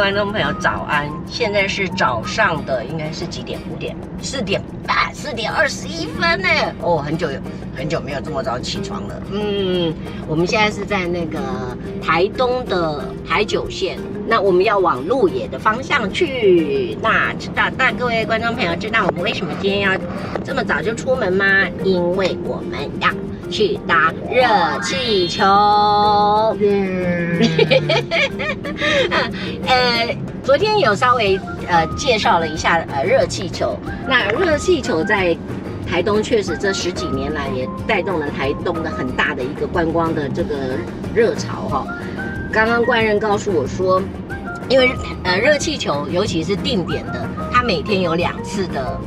观众朋友，早安！现在是早上的，应该是几点？五点？四点半？四点二十一分呢？哦，很久很久没有这么早起床了。嗯，我们现在是在那个台东的台九线，那我们要往鹿野的方向去。那知道，那各位观众朋友知道我们为什么今天要这么早就出门吗？因为我们要去搭热气球。嗯，呃，昨天有稍微呃介绍了一下呃热气球。那热气球在台东确实这十几年来也带动了台东的很大的一个观光的这个热潮哈。刚刚冠任告诉我说，因为呃热气球尤其是定点的，它每天有两次的。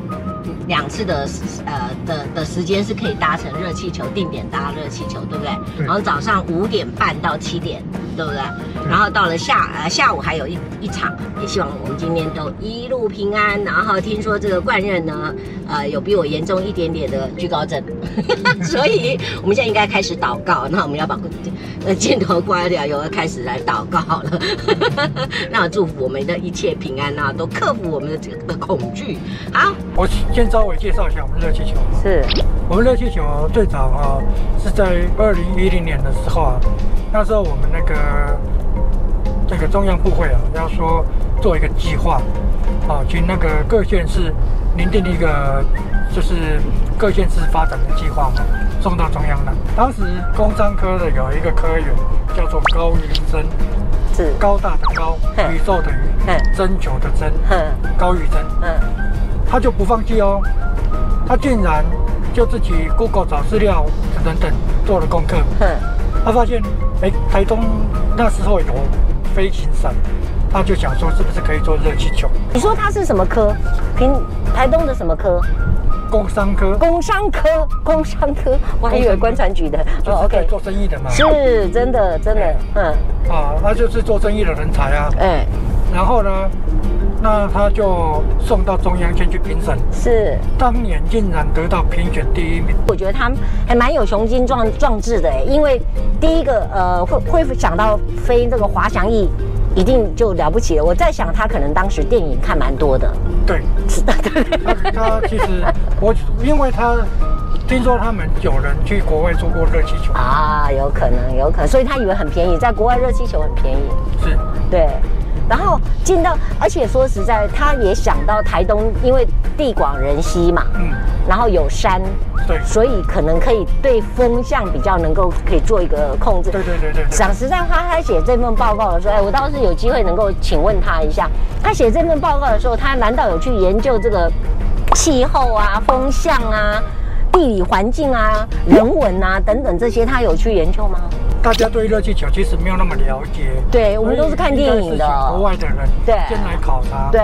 两次的呃的的时间是可以搭乘热气球，定点搭热气球，对不对？对。然后早上五点半到七点，对不对？对。然后到了下呃下午还有一一场，也希望我们今天都一路平安。然后听说这个冠任呢，呃有比我严重一点点的惧高症，所以我们现在应该开始祷告。那我们要把呃镜头关掉，有要开始来祷告了。那祝福我们的一切平安啊，都克服我们的这个恐惧。好，我先。稍微介绍一下我们热气球。是，我们热气球最早啊是在二零一零年的时候啊，那时候我们那个这个中央部会啊要说做一个计划啊，请那个各县市拟定一个就是各县市发展的计划嘛，送到中央来。当时工商科的有一个科员叫做高云珍，是高大的高，宇宙的宇，征求的征，高玉珍，嗯。他就不放弃哦，他竟然就自己 Google 找资料等等做了功课。嗯，他发现哎，台东那时候有飞行伞，他就想说是不是可以做热气球？你说他是什么科？平台东的什么科？工商科。工商科，工商科，我还以为观传局的。哦，OK，做生意的嘛。是，真的，真的，嗯。啊，那就是做生意的人才啊。哎，然后呢？那他就送到中央先去评审，是当年竟然得到评选第一名。我觉得他还蛮有雄心壮壮志的，因为第一个呃会会想到飞这个滑翔翼，一定就了不起了。我在想他可能当时电影看蛮多的，对，是的，对。他其实我因为他听说他们有人去国外做过热气球啊，有可能有可能，所以他以为很便宜，在国外热气球很便宜，是，对。然后进到，而且说实在，他也想到台东，因为地广人稀嘛，嗯，然后有山，对，所以可能可以对风向比较能够可以做一个控制。对对对对。讲实在话，他写这份报告的时候，哎，我倒是有机会能够请问他一下，他写这份报告的时候，他难道有去研究这个气候啊、风向啊、地理环境啊、人文啊等等这些，他有去研究吗？大家对热气球其实没有那么了解，对，我们都是看电影的。国外的人对先来考察，对，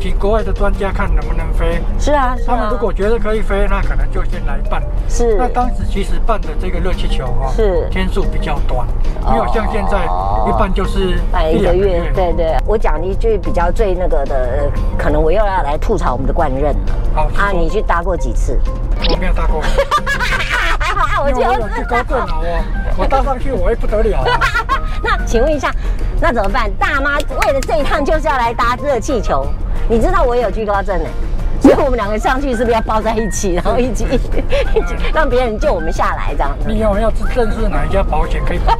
请国外的专家看能不能飞。是啊，他们如果觉得可以飞，那可能就先来办。是，那当时其实办的这个热气球哈，是天数比较短，没有像现在一办就是办一个月。对对，我讲一句比较最那个的，可能我又要来吐槽我们的冠任了。好啊，你去搭过几次？我没有搭过。我有惧高症啊，我我搭上去我也不得了。那请问一下，那怎么办？大妈为了这一趟就是要来搭热气球，你知道我也有惧高症呢，所以我们两个上去是不是要抱在一起，然后一起 一起让别人救我们下来这样子？你有没有认识哪一家保险可以保？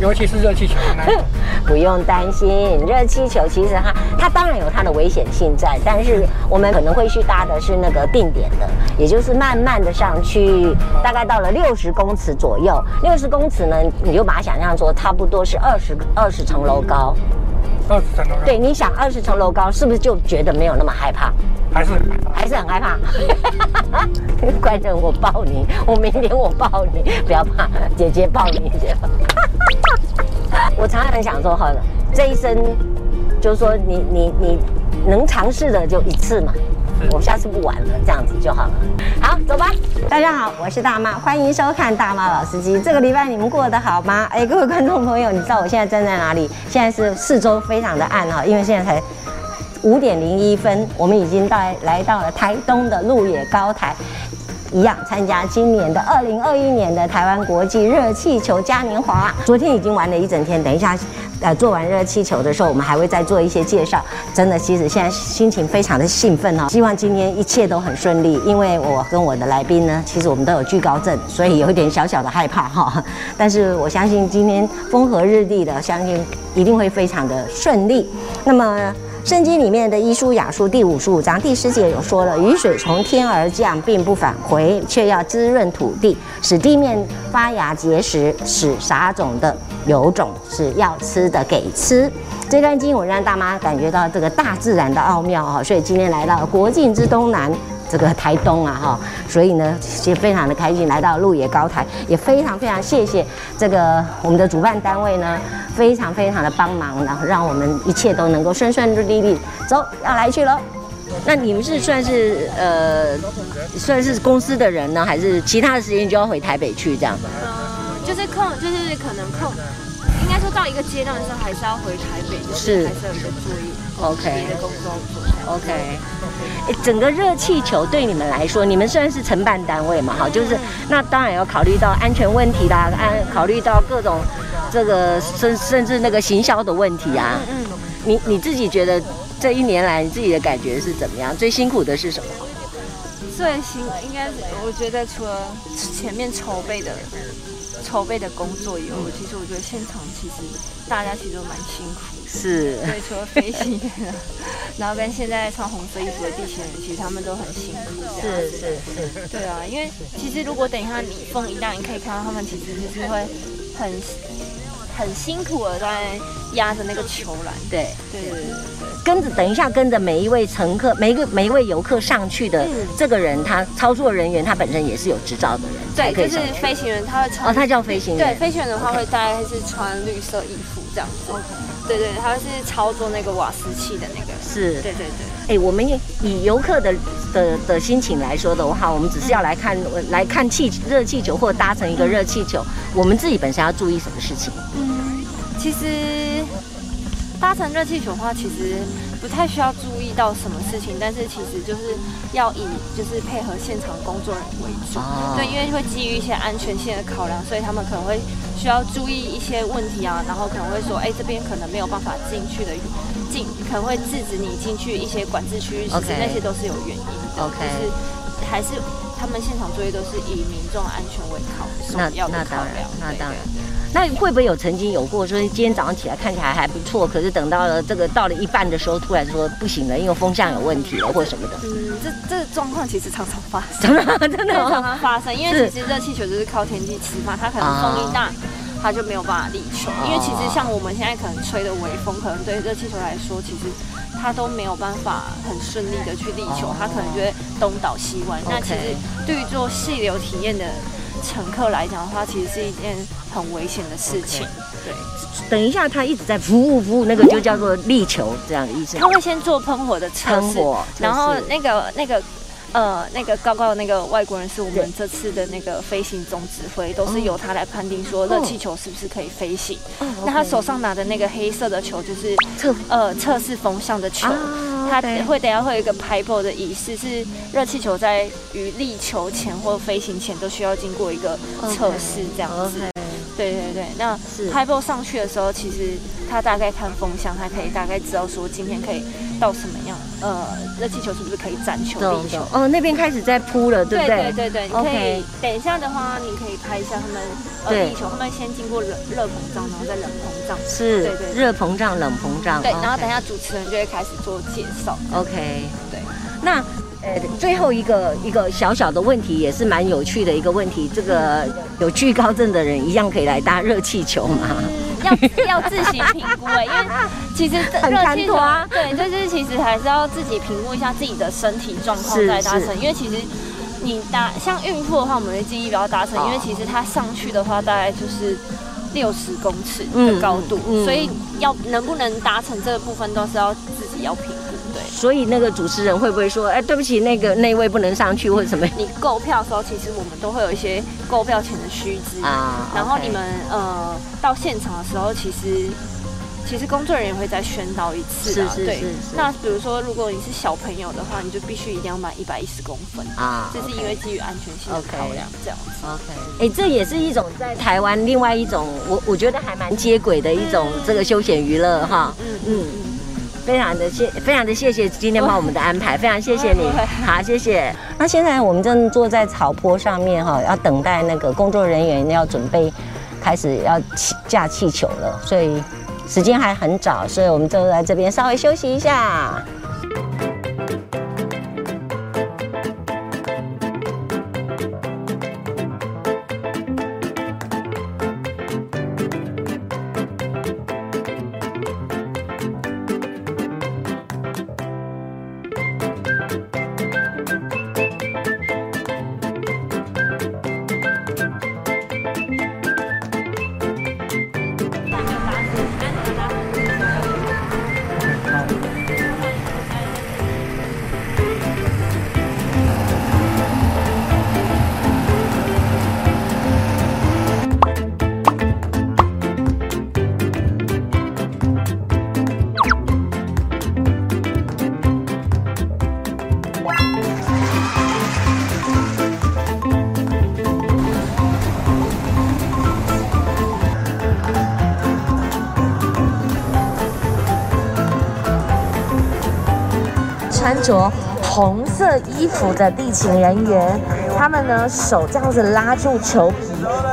尤其是热气球，不用担心。热气球其实它它当然有它的危险性在，但是我们可能会去搭的是那个定点的，也就是慢慢的上去，大概到了六十公尺左右。六十公尺呢，你就把它想象说差不多是二十二十层楼高。二十层楼高。对，你想二十层楼高，是不是就觉得没有那么害怕？还是还是很害怕。乖着我抱你，我明天我抱你，不要怕，姐姐抱你姐。我常常想说，哈，这一生就是说你你你能尝试的就一次嘛，我下次不玩了，这样子就好了。好，走吧。大家好，我是大妈，欢迎收看大妈老司机。这个礼拜你们过得好吗？哎，各位观众朋友，你知道我现在站在哪里？现在是四周非常的暗哈，因为现在才。五点零一分，我们已经到来到了台东的鹿野高台，一样参加今年的二零二一年的台湾国际热气球嘉年华。昨天已经玩了一整天，等一下呃做完热气球的时候，我们还会再做一些介绍。真的，其实现在心情非常的兴奋哦，希望今天一切都很顺利。因为我跟我的来宾呢，其实我们都有惧高症，所以有一点小小的害怕哈。但是我相信今天风和日丽的，相信一定会非常的顺利。那么。圣经里面的以赛亚书第五十五章第十节有说了：雨水从天而降，并不返回，却要滋润土地，使地面发芽结实，使撒种的有种，使要吃的给吃。这段经文让大妈感觉到这个大自然的奥妙哈，所以今天来到国境之东南。这个台东啊，哈，所以呢，也非常的开心来到鹿野高台，也非常非常谢谢这个我们的主办单位呢，非常非常的帮忙，然后让我们一切都能够顺顺利利。走，要来去了。那你们是算是呃，算是公司的人呢，还是其他的时间就要回台北去这样？嗯，就是空，就是可能空，应该说到一个阶段的时候，还是要回台北，就是还是有一个作业。OK，工作 OK，哎，整个热气球对你们来说，你们虽然是承办单位嘛，哈，就是那当然要考虑到安全问题啦，安考虑到各种这个甚甚至那个行销的问题啊。嗯，你你自己觉得这一年来你自己的感觉是怎么样？最辛苦的是什么？最辛应该我觉得除了前面筹备的。筹备的工作以后，其实我觉得现场其实大家其实都蛮辛苦的。是。对，除了飞行员，然后跟现在穿红色衣服的地勤人，其实他们都很辛苦。是是是。对啊，因为其实如果等一下你风一大，你可以看到他们其实就是会很很辛苦的在压着那个球篮。对对对对对。跟着，等一下，跟着每一位乘客，每一个每一位游客上去的这个人，他操作人员，他本身也是有执照的人，对，就是飞行员，他会穿。哦，他叫飞行员。对，飞行员的话会大概是穿绿色衣服这样子。OK。对对，他是操作那个瓦斯器的那个。是。对对对。哎，我们以游客的的的心情来说的话，我们只是要来看来看气热气球或搭乘一个热气球，我们自己本身要注意什么事情？嗯，其实。搭乘热气球的话，其实不太需要注意到什么事情，但是其实就是要以就是配合现场工作人为主，对，因为会基于一些安全性的考量，所以他们可能会需要注意一些问题啊，然后可能会说，哎，这边可能没有办法进去的进，可能会制止你进去一些管制区域，其实那些都是有原因的，OK，就是还是他们现场作业都是以民众安全为考首要的考量，那当然。那会不会有曾经有过说，今天早上起来看起来还不错，可是等到了这个到了一半的时候，突然说不行了，因为风向有问题了，或者什么的？嗯，这这状况其实常常发生，真的常常发生。因为其实热气球就是靠天气吃饭，它可能风一大，它就没有办法立球。因为其实像我们现在可能吹的微风，可能对热气球来说，其实它都没有办法很顺利的去立球，它可能就会东倒西歪。那其实对于做细流体验的。乘客来讲的话，其实是一件很危险的事情。Okay. 对，等一下，他一直在服务服务，那个就叫做力球这样的意思。他会先做喷火的测试，然后那个那个呃那个高高的那个外国人是我们这次的那个飞行总指挥，都是由他来判定说热气球是不是可以飞行。Oh. Oh. 那他手上拿的那个黑色的球就是测呃测试风向的球。Ah. 它会等下会有一个拍破的仪式，是热气球在于力球前或飞行前都需要经过一个测试，这样子。对对对，那拍破上去的时候，其实他大概看风向，他可以大概知道说今天可以到什么样，呃，热气球是不是可以展球地球。哦，那边开始在铺了，对不对？对对对，你可以等一下的话，你可以拍一下他们呃地球，他们先经过热热膨胀，然后再冷膨胀。是，对对，热膨胀、冷膨胀。对，然后等一下主持人就会开始做介绍。OK，对，那。呃，最后一个一个小小的问题，也是蛮有趣的一个问题。这个有惧高症的人一样可以来搭热气球吗？要要自行评估哎，因为其实热气球啊，对，就是其实还是要自己评估一下自己的身体状况再搭乘。因为其实你搭像孕妇的话，我们会建议不要搭乘，因为其实它上去的话大概就是六十公尺的高度，嗯嗯、所以要能不能达成这个部分都是要自己要评估。所以那个主持人会不会说，哎，对不起，那个那位不能上去或者什么？你购票的时候，其实我们都会有一些购票前的须知啊。然后你们呃到现场的时候，其实其实工作人员会再宣导一次啊。是是是，是。那比如说，如果你是小朋友的话，你就必须一定要买一百一十公分啊。这是因为基于安全性的考量，这样子。OK。哎、欸，这也是一种在台湾另外一种，我我觉得还蛮接轨的一种这个休闲娱乐哈。嗯嗯嗯。非常的谢，非常的谢谢今天帮我们的安排，非常谢谢你，好，谢谢。那现在我们正坐在草坡上面哈，要等待那个工作人员要准备开始要起架气球了，所以时间还很早，所以我们就在这边稍微休息一下。着红色衣服的地勤人员，他们呢手这样子拉住球皮，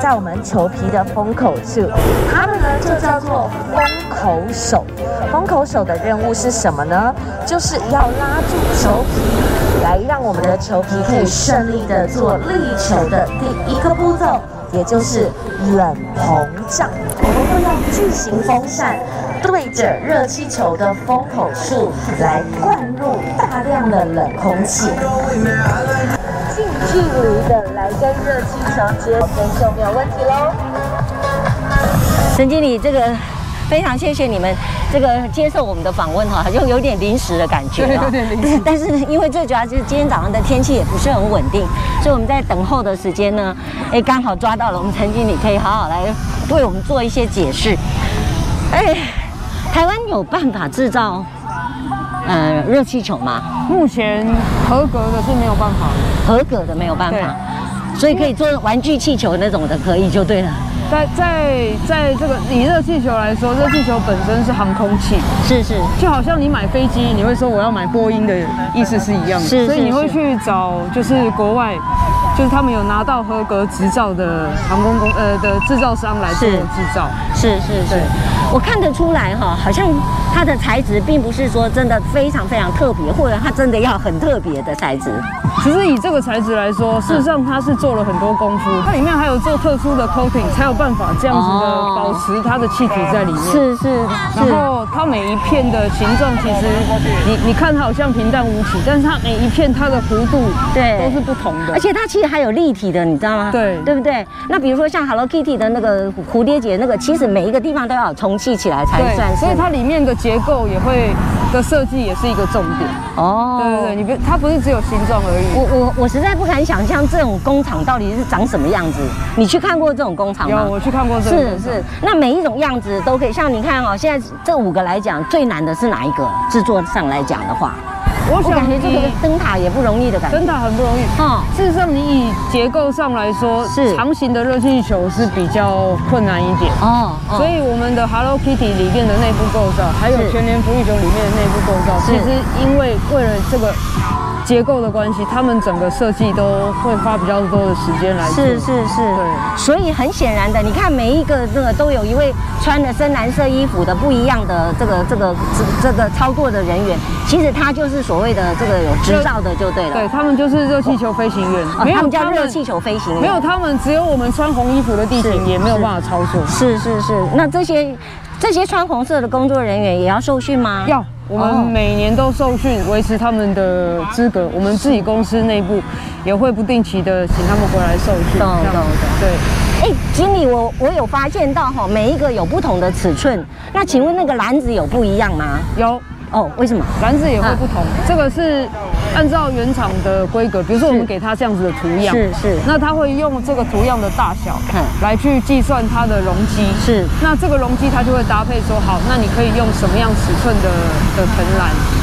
在我们球皮的封口处，他们呢就叫做封口手。封口手的任务是什么呢？就是要拉住球皮，来让我们的球皮可以顺利的做立球的第一个步骤，也就是冷膨胀。我们会用巨型风扇。对着热气球的封口处来灌入大量的冷空气，近距离的来跟热气球接触就没有问题喽。陈经理，这个非常谢谢你们这个接受我们的访问哈，就有点临时的感觉啊。但是因为最主要就是今天早上的天气也不是很稳定，所以我们在等候的时间呢，哎，刚好抓到了我们陈经理，可以好好来为我们做一些解释。哎。台湾有办法制造呃热气球吗？目前合格的是没有办法的，合格的没有办法，所以可以做玩具气球那种的可以就对了。在在在这个以热气球来说，热气球本身是航空器，是是，就好像你买飞机，你会说我要买波音的意思是一样的，是，所以你会去找就是国外，就是他们有拿到合格执照的航空公呃的制造商来做制造，是是是。是我看得出来哈，好像它的材质并不是说真的非常非常特别，或者它真的要很特别的材质。其实以这个材质来说，事实上它是做了很多功夫，它里面还有做特殊的 coating，才有办法这样子的保持它的气体在里面。是是。然后它每一片的形状，其实你你看它好像平淡无奇，但是它每一片它的弧度对都是不同的，而且它其实还有立体的，你知道吗？对，对不对？那比如说像 Hello Kitty 的那个蝴蝶结，那个其实每一个地方都要充。系起来才算，所以它里面的结构也会的设计也是一个重点哦。对对对，你别它不是只有形状而已。我我我实在不敢想象这种工厂到底是长什么样子。你去看过这种工厂吗？有，我去看过这种。是是，那每一种样子都可以。像你看哦，现在这五个来讲，最难的是哪一个？制作上来讲的话。我感觉这个灯塔也不容易的感觉，灯塔很不容易。嗯，事实上，你以结构上来说，是长形的热气球是比较困难一点。哦，所以我们的 Hello Kitty 里面的内部构造，还有全年福利球里面的内部构造，其实因为为了这个。结构的关系，他们整个设计都会花比较多的时间来做。是是是，对。所以很显然的，你看每一个这个都有一位穿的深蓝色衣服的不一样的这个这个这这个操作的人员，其实他就是所谓的这个有执照的就对了。对，他们就是热气球飞行员，没有他们叫热气球飞行员。没有他们，只有我们穿红衣服的地勤也没有办法操作。是是是，那这些这些穿红色的工作人员也要受训吗？要。我们每年都受训，维持他们的资格。我们自己公司内部也会不定期的请他们回来受训。懂懂懂。对。哎，经理，我我有发现到哈，每一个有不同的尺寸。那请问那个篮子有不一样吗？有。哦，为什么？篮子也会不同。这个是按照原厂的规格，比如说我们给它这样子的图样，是是，那它会用这个图样的大小，来去计算它的容积，是，那这个容积它就会搭配说好，那你可以用什么样尺寸的的藤篮，哦。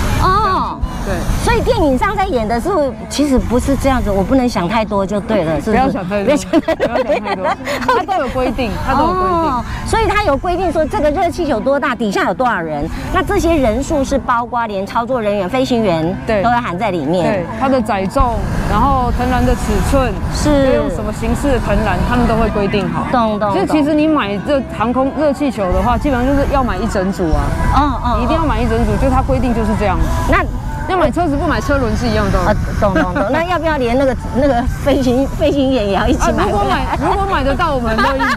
对，所以电影上在演的是，其实不是这样子，我不能想太多就对了，是不是？不要想太多，不要想太多，他都有规定，他都有规定，哦，所以他有规定说这个热气球多大，底下有多少人，那这些人数是包括连操作人员、飞行员对。都要含在里面，对，它的载重，然后藤篮的尺寸是。用什么形式的藤篮，他们都会规定好。懂懂。所以其实你买这航空热气球的话，基本上就是要买一整组啊，嗯嗯，一定要买一整组，就它规定就是这样。那要买车子不买车轮是一样的。啊，懂懂懂。那要不要连那个那个飞行飞行员也要一起买？啊，如果买如果买得到，我们很乐意买。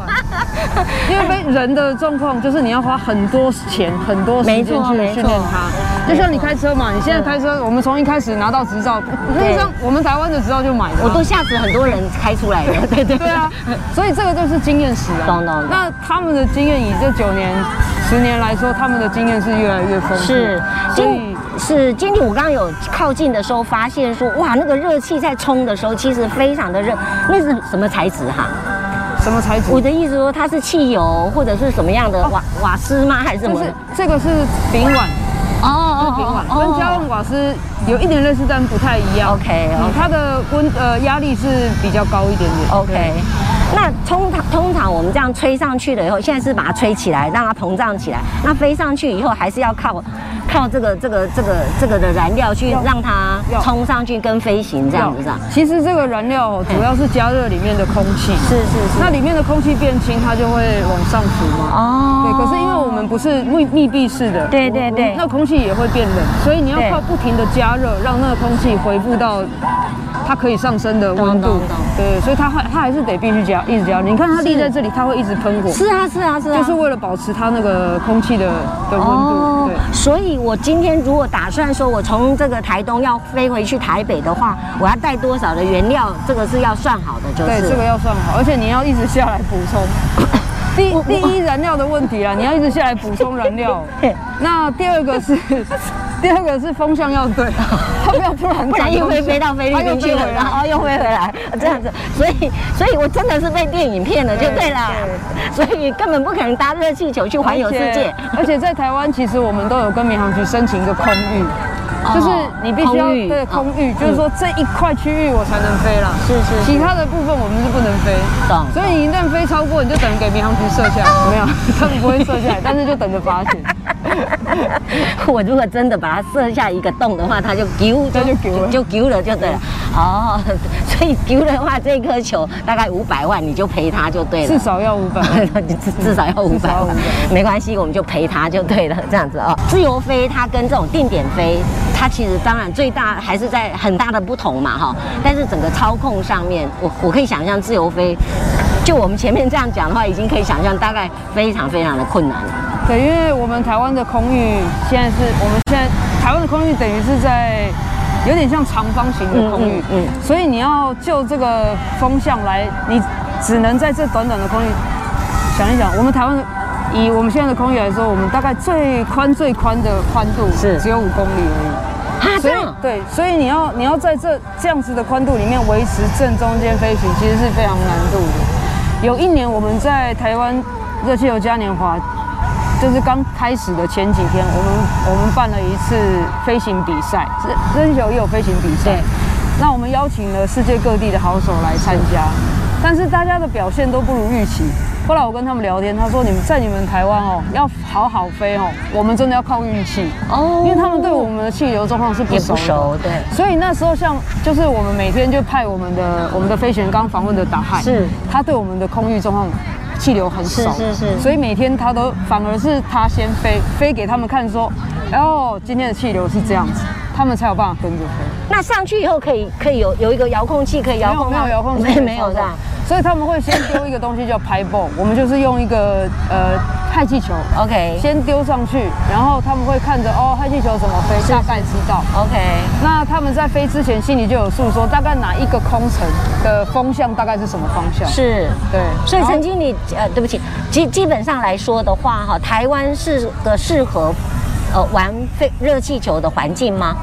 因为被人的状况就是你要花很多钱很多时间去训练它。就像你开车嘛，你现在开车，我们从一开始拿到执照，那像我们台湾的执照就买的。我都吓死很多人开出来的。对 对对啊，所以这个就是经验史啊。懂懂。那他们的经验以这九年十年来说，他们的经验是越来越丰富。是，所以。是，今天我刚刚有靠近的时候，发现说，哇，那个热气在冲的时候，其实非常的热。那是什么材质哈？什么材质？我的意思说，它是汽油或者是什么样的瓦瓦斯吗？还是什么？是这个是丙烷。哦哦，丙烷跟家用瓦斯有一点类似，但不太一样。OK，它的温呃压力是比较高一点点。OK，那通常通常我们这样吹上去了以后，现在是把它吹起来，让它膨胀起来。那飞上去以后，还是要靠。靠这个这个这个这个的燃料去让它冲上去跟飞行这样子上。其实这个燃料主要是加热里面的空气。是是是。那里面的空气变轻，它就会往上浮嘛。哦。对，可是因为我们不是密密闭式的。对对对。那空气也会变冷，所以你要靠不停的加热，让那个空气恢复到它可以上升的温度。对，所以它还它还是得必须加，一直加。你看它立在这里，它会一直喷火。是啊是啊是啊。就是为了保持它那个空气的的温度。对。所以。我今天如果打算说，我从这个台东要飞回去台北的话，我要带多少的原料？这个是要算好的，就是对，这个要算好，而且你要一直下来补充。第第一燃料的问题啊，你要一直下来补充燃料。那第二个是，第二个是风向要对，它不要突然，不然又会飞到菲律宾去了，然后又飞回来，这样子。所以，所以我真的是被电影骗了，就对了。所以根本不可能搭热气球去环游世界。而且在台湾，其实我们都有跟民航局申请一个空域。就是你必须要对空域，就是说这一块区域我才能飞啦。是是，其他的部分我们是不能飞。懂。所以你一旦飞超过，你就等于给民航局射下来。没有，他们不会射下来，但是就等着罚钱。我如果真的把它射下一个洞的话，它就丢，它就丢了，就丢了就对了。哦，所以丢的话，这颗球大概五百万，你就赔他就对了。至少要五百万，至至少要五百万。没关系，我们就赔他就对了，这样子哦。自由飞它跟这种定点飞。它其实当然最大还是在很大的不同嘛哈，但是整个操控上面，我我可以想象自由飞，就我们前面这样讲的话，已经可以想象大概非常非常的困难了。对，因为我们台湾的空域现在是我们现在台湾的空域等于是在有点像长方形的空域，嗯，嗯，嗯，所以你要就这个风向来，你只能在这短短的空域想一想，我们台湾的。以我们现在的空域来说，我们大概最宽最宽的宽度是只有五公里而已。啊，所以对，所以你要你要在这这样子的宽度里面维持正中间飞行，其实是非常难度的。有一年我们在台湾热气球嘉年华，就是刚开始的前几天，我们我们办了一次飞行比赛，热气球也有飞行比赛。那我们邀请了世界各地的好手来参加，但是大家的表现都不如预期。后来我跟他们聊天，他说：“你们在你们台湾哦，要好好飞哦，我们真的要靠运气哦，因为他们对我们的气流状况是不熟，不熟，对。所以那时候像就是我们每天就派我们的我们的飞行员刚访问的达海，是，他对我们的空域状况气流很少，是是是，所以每天他都反而是他先飞飞给他们看说，哦，今天的气流是这样子，他们才有办法跟着飞。那上去以后可以可以有有一个遥控器可以遥控，没有遥控器，没有这样。”所以他们会先丢一个东西叫拍 ball，我们就是用一个呃氦气球，OK，先丢上去，然后他们会看着哦氦气球怎么飞，大概知道，OK。那他们在飞之前心里就有数，说大概哪一个空层的风向大概是什么方向，是，对。所以曾经你呃对不起，基基本上来说的话哈，台湾是个适合呃玩飞热气球的环境吗？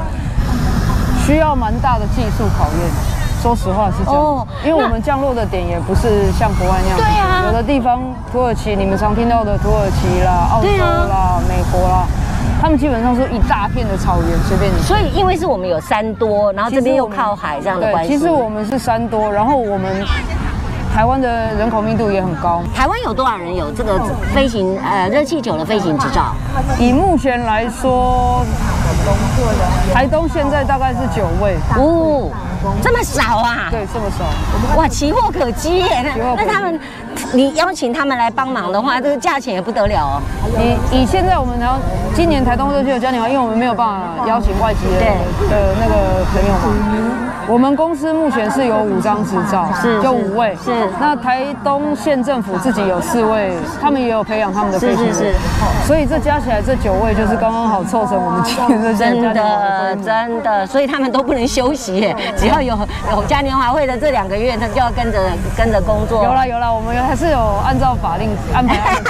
需要蛮大的技术考验。说实话是这样，哦、因为我们降落的点也不是像国外那样。对啊。有的地方，土耳其，你们常听到的土耳其啦、澳洲啦、啊、美国啦。他们基本上是一大片的草原，随便你。所以，因为是我们有山多，然后这边又靠海这样的关系。其实我们是山多，然后我们台湾的人口密度也很高。台湾有多少人有这个飞行呃热气球的飞行执照？以目前来说，台东现在大概是九位。哦。这么少啊？对，这么少。哇，奇货可居耶！那那他们，你邀请他们来帮忙的话，这个价钱也不得了哦。以以现在我们然后今年台东热气球嘉年华，因为我们没有办法邀请外籍的的那个朋友嘛。我们公司目前是有五张执照，是就五位。是那台东县政府自己有四位，他们也有培养他们的飞行员。所以这加起来这九位就是刚刚好凑成我们今年的真的真的，所以他们都不能休息耶，只要有有嘉年华会的这两个月，他就要跟着跟着工作。有了有了，我们还是有按照法令安排，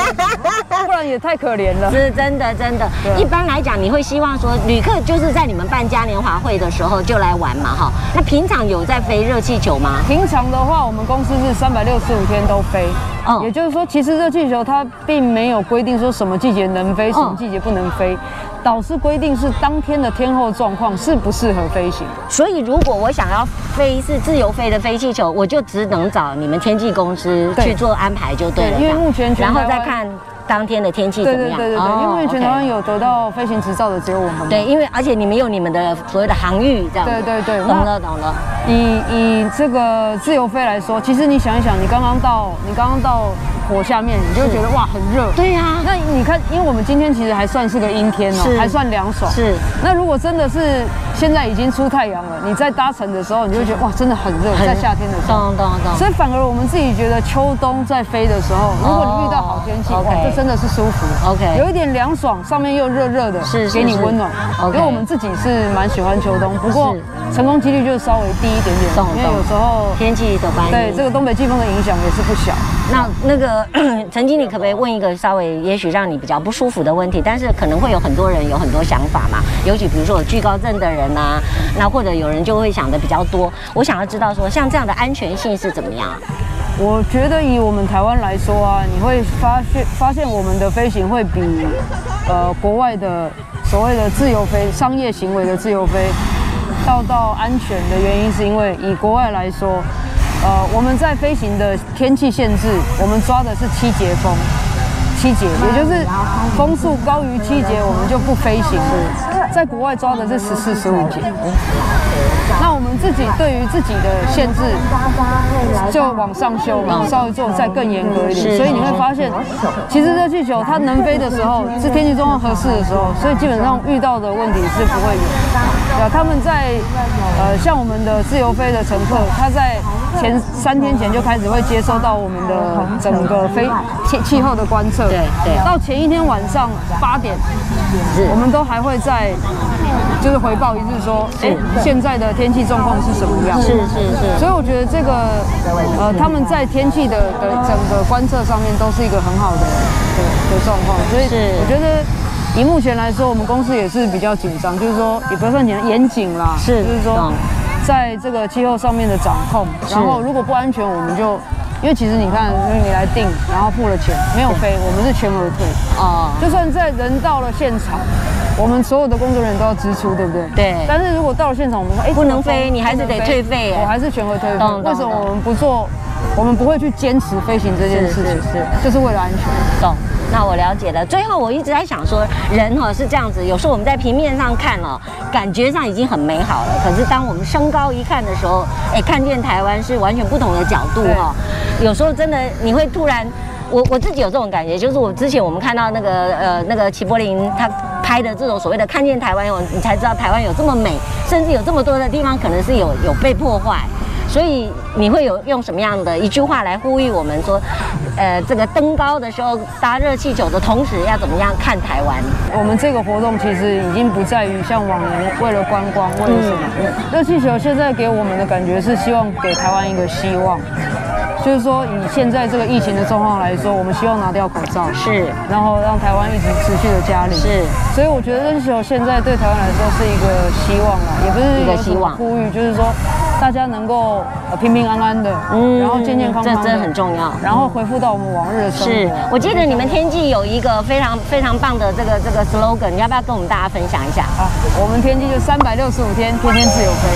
不然也太可怜了。是真的真的。一般来讲，你会希望说旅客就是在你们办嘉年华会的时候就来玩嘛哈？那平常有在飞热气球吗？平常的话，我们公司是三百六十五天都飞。嗯，也就是说，其实热气球它并没有规定说什么季节能飞，什么季节不能飞，导师规定是当天的天候状况适不适合飞行。所以，如果我想要飞是自由飞的飞气球，我就只能找你们天气公司去做安排就对了。因为目前全，然后再看。当天的天气怎么样？对对对对对，哦、因为全台湾有得到飞行执照的只有我们。对，因为而且你们有你们的所谓的航域这样。对对对，懂了懂了。以以这个自由飞来说，其实你想一想，你刚刚到，你刚刚到。火下面，你就会觉得哇很热。对呀。那你看，因为我们今天其实还算是个阴天哦，还算凉爽。是。那如果真的是现在已经出太阳了，你在搭乘的时候，你就会觉得哇真的很热，在夏天的时候。所以反而我们自己觉得秋冬在飞的时候，如果你遇到好天气，哇，这真的是舒服。OK。有一点凉爽，上面又热热的，是给你温暖。因为我们自己是蛮喜欢秋冬，不过成功几率就稍微低一点点。因为有时候天气的关系。对，这个东北季风的影响也是不小。那那个。陈经理，可不可以问一个稍微也许让你比较不舒服的问题？但是可能会有很多人有很多想法嘛，尤其比如说有惧高症的人啊，那或者有人就会想的比较多。我想要知道说，像这样的安全性是怎么样？我觉得以我们台湾来说啊，你会发现发现我们的飞行会比呃国外的所谓的自由飞、商业行为的自由飞到到安全的原因，是因为以国外来说。呃，我们在飞行的天气限制，我们抓的是七节风，七节，也就是风速高于七节，我们就不飞行。在国外抓的是十四、十五节。那我们自己对于自己的限制，就往上修嘛，稍微做再更严格一点。所以你会发现，其实热气球它能飞的时候，是天气状况合适的时候，所以基本上遇到的问题是不会有。对，他们在呃，像我们的自由飞的乘客，他在。前三天前就开始会接收到我们的整个飞气气候的观测，对对。到前一天晚上八点，我们都还会在就是回报一次说，哎，现在的天气状况是什么样？是是是。所以我觉得这个呃，他们在天气的的整个观测上面都是一个很好的的的状况。所以我觉得以目前来说，我们公司也是比较紧张，就是说也不要算紧严谨啦，是就是说。在这个气候上面的掌控，然后如果不安全，我们就，因为其实你看，因为你来订，然后付了钱，没有飞，我们是全额退啊。就算在人到了现场，我们所有的工作人员都要支出，对不对？对。但是如果到了现场，我们说，哎，不能飞，你还是得退费，我还是全额退费。为什么我们不做？我们不会去坚持飞行这件事情，是，是，就是为了安全。懂。那我了解了。最后我一直在想说，人哈是这样子，有时候我们在平面上看哦，感觉上已经很美好了。可是当我们升高一看的时候，哎，看见台湾是完全不同的角度哈。有时候真的你会突然，我我自己有这种感觉，就是我之前我们看到那个呃那个齐柏林他拍的这种所谓的看见台湾，你才知道台湾有这么美，甚至有这么多的地方可能是有有被破坏。所以你会有用什么样的一句话来呼吁我们说，呃，这个登高的时候搭热气球的同时要怎么样看台湾？我们这个活动其实已经不在于像往年为了观光，为了什么？热气球现在给我们的感觉是希望给台湾一个希望。就是说以现在这个疫情的状况来说，我们希望拿掉口罩，是，然后让台湾一直持续的加力，是。所以我觉得热气球现在对台湾来说是一个希望啊，也不是一个希望，呼吁就是说。大家能够平平安安的，嗯，然后健健康康真的很重要。然后恢复到我们往日的生活。是，我记得你们天际有一个非常非常棒的这个这个 slogan，你要不要跟我们大家分享一下？啊，我们天际就三百六十五天，天天自由飞。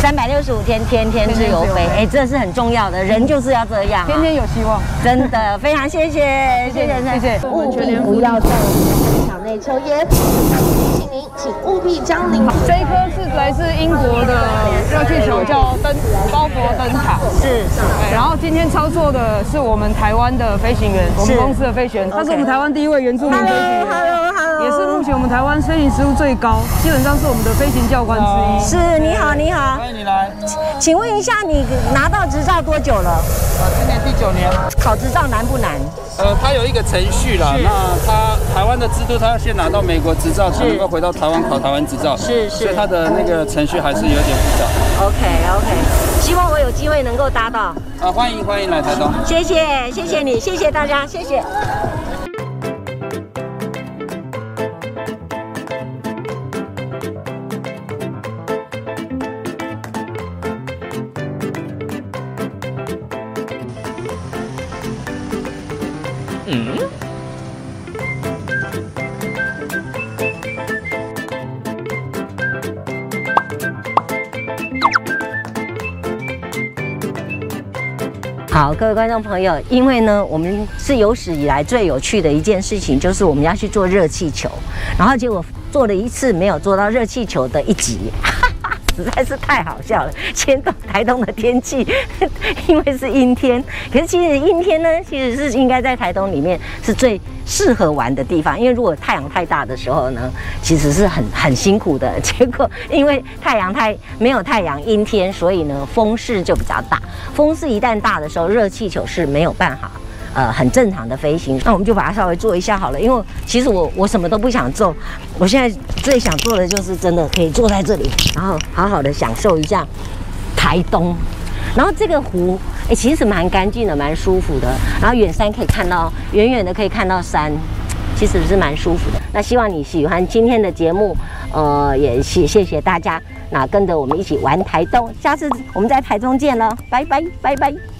三百六十五天，天天自由飞，哎，这是很重要的，人就是要这样，天天有希望，真的非常谢谢，谢谢，谢谢。务必不要在我们场内抽烟，您，请务必将您。这一颗是来自英国的热气球，叫灯包佛灯塔，是是。然后今天操作的是我们台湾的飞行员，我们公司的飞行员，他是我们台湾第一位原住民飞行员，Hello Hello，也是目前我们台湾飞行时数最高，基本上是我们的飞行教官之一。是，你好，你好。欢迎你来，请问一下，你拿到执照多久了？啊，今年第九年。考执照难不难？呃，它有一个程序啦。那他台湾的制度，他要先拿到美国执照，才能够回到台湾考台湾执照。是是。所以他的那个程序还是有点复杂。OK OK，希望我有机会能够搭到。啊，欢迎欢迎来台东。谢谢谢谢你，谢谢大家，谢谢。各位观众朋友，因为呢，我们是有史以来最有趣的一件事情，就是我们要去做热气球，然后结果做了一次没有做到热气球的一集。实在是太好笑了！前到台东的天气，因为是阴天，可是其实阴天呢，其实是应该在台东里面是最适合玩的地方。因为如果太阳太大的时候呢，其实是很很辛苦的。结果因为太阳太没有太阳，阴天，所以呢风势就比较大。风势一旦大的时候，热气球是没有办法。呃，很正常的飞行，那我们就把它稍微做一下好了。因为其实我我什么都不想做，我现在最想做的就是真的可以坐在这里，然后好好的享受一下台东。然后这个湖，哎，其实蛮干净的，蛮舒服的。然后远山可以看到，远远的可以看到山，其实是蛮舒服的。那希望你喜欢今天的节目，呃，也谢谢谢大家，那跟着我们一起玩台东，下次我们在台中见了，拜拜拜拜。